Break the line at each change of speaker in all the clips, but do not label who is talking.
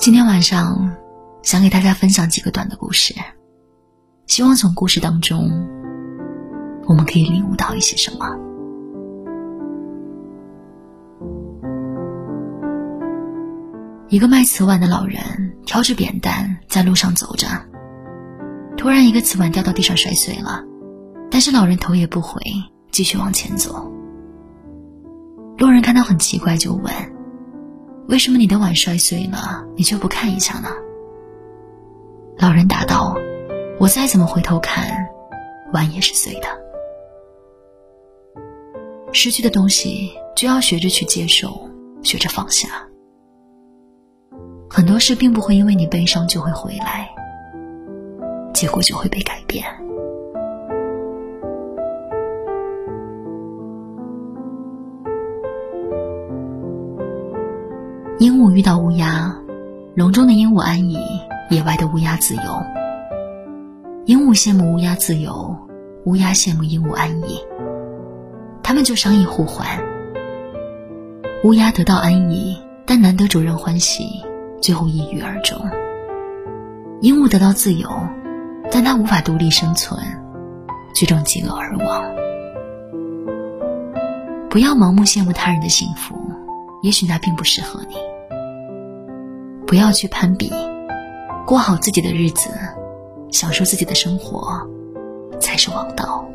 今天晚上想给大家分享几个短的故事，希望从故事当中我们可以领悟到一些什么。一个卖瓷碗的老人挑着扁担在路上走着，突然一个瓷碗掉到地上摔碎了，但是老人头也不回，继续往前走。路人看到很奇怪，就问。为什么你的碗摔碎了，你就不看一下呢？老人答道：“我再怎么回头看，碗也是碎的。失去的东西就要学着去接受，学着放下。很多事并不会因为你悲伤就会回来，结果就会被改变。”鹦鹉遇到乌鸦，笼中的鹦鹉安逸，野外的乌鸦自由。鹦鹉羡慕乌鸦自由，乌鸦羡慕鹦鹉安逸。他们就商议互换。乌鸦得到安逸，但难得主人欢喜，最后抑郁而终。鹦鹉得到自由，但它无法独立生存，最终饥饿而亡。不要盲目羡慕他人的幸福，也许那并不适合你。不要去攀比，过好自己的日子，享受自己的生活，才是王道。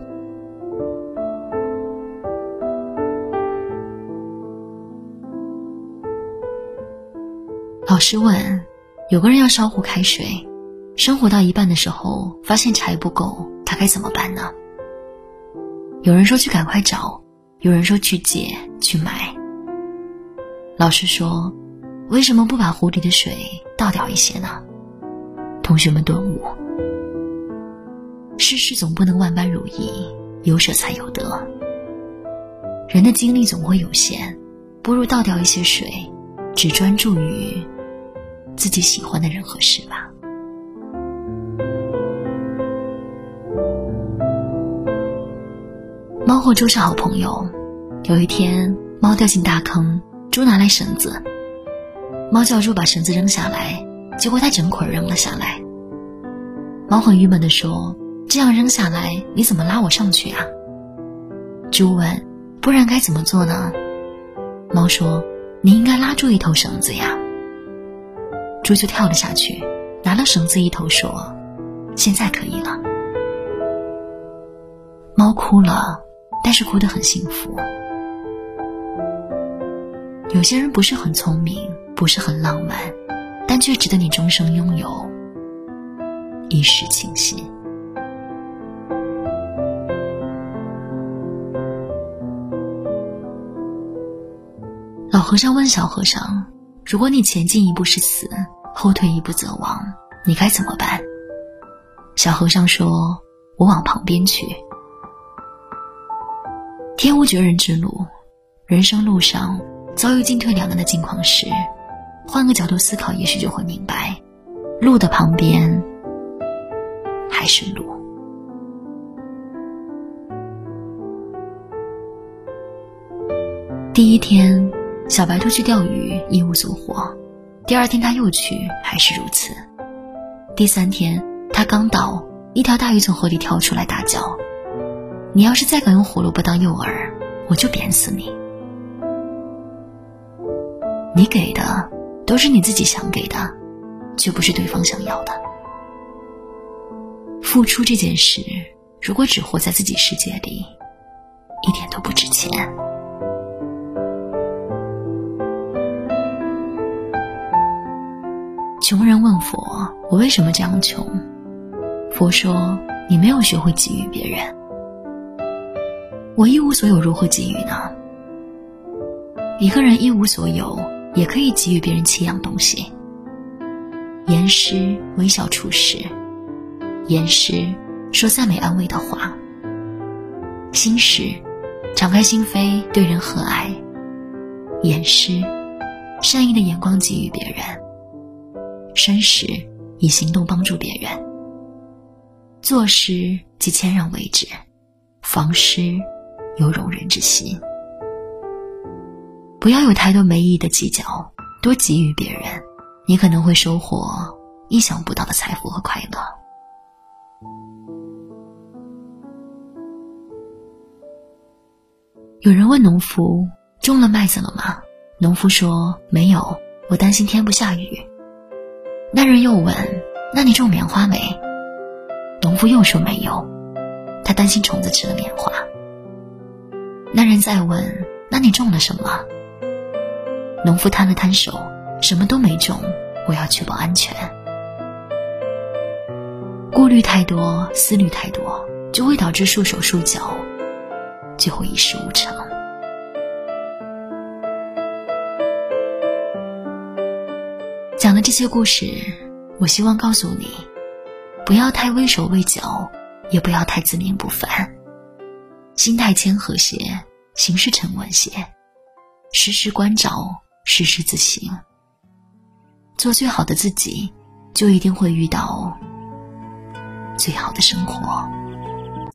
老师问：有个人要烧壶开水，生活到一半的时候，发现柴不够，他该怎么办呢？有人说去赶快找，有人说去借去买。老师说。为什么不把壶里的水倒掉一些呢？同学们顿悟：世事总不能万般如意，有舍才有得。人的精力总会有限，不如倒掉一些水，只专注于自己喜欢的人和事吧。猫和猪是好朋友。有一天，猫掉进大坑，猪拿来绳子。猫叫猪把绳子扔下来，结果它整捆扔了下来。猫很郁闷地说：“这样扔下来，你怎么拉我上去啊？”猪问：“不然该怎么做呢？”猫说：“你应该拉住一头绳子呀。”猪就跳了下去，拿了绳子一头说：“现在可以了。”猫哭了，但是哭得很幸福。有些人不是很聪明。不是很浪漫，但却值得你终生拥有，一世倾心。老和尚问小和尚：“如果你前进一步是死，后退一步则亡，你该怎么办？”小和尚说：“我往旁边去。”天无绝人之路，人生路上遭遇进退两难的境况时。换个角度思考，也许就会明白，路的旁边还是路。第一天，小白兔去钓鱼，一无所获；第二天，他又去，还是如此；第三天，他刚到，一条大鱼从河里跳出来，大叫：“你要是再敢用胡萝卜当诱饵，我就扁死你！”你给的。都是你自己想给的，却不是对方想要的。付出这件事，如果只活在自己世界里，一点都不值钱。穷人问佛：“我为什么这样穷？”佛说：“你没有学会给予别人。我一无所有，如何给予呢？一个人一无所有。”也可以给予别人七样东西：言师微笑处事，言师说赞美安慰的话，心时敞开心扉对人和蔼，言师善意的眼光给予别人，身时以行动帮助别人，做时即谦让为止，防师有容人之心。不要有太多没意义的计较，多给予别人，你可能会收获意想不到的财富和快乐。有人问农夫：“种了麦子了吗？”农夫说：“没有，我担心天不下雨。”那人又问：“那你种棉花没？”农夫又说：“没有，他担心虫子吃了棉花。”那人再问：“那你种了什么？”农夫摊了摊手：“什么都没种，我要确保安全。”顾虑太多，思虑太多，就会导致束手束脚，最后一事无成。讲的这些故事，我希望告诉你，不要太畏手畏脚，也不要太自命不凡，心态谦和些，行事沉稳些，时时关照，时时自省，做最好的自己，就一定会遇到最好的生活。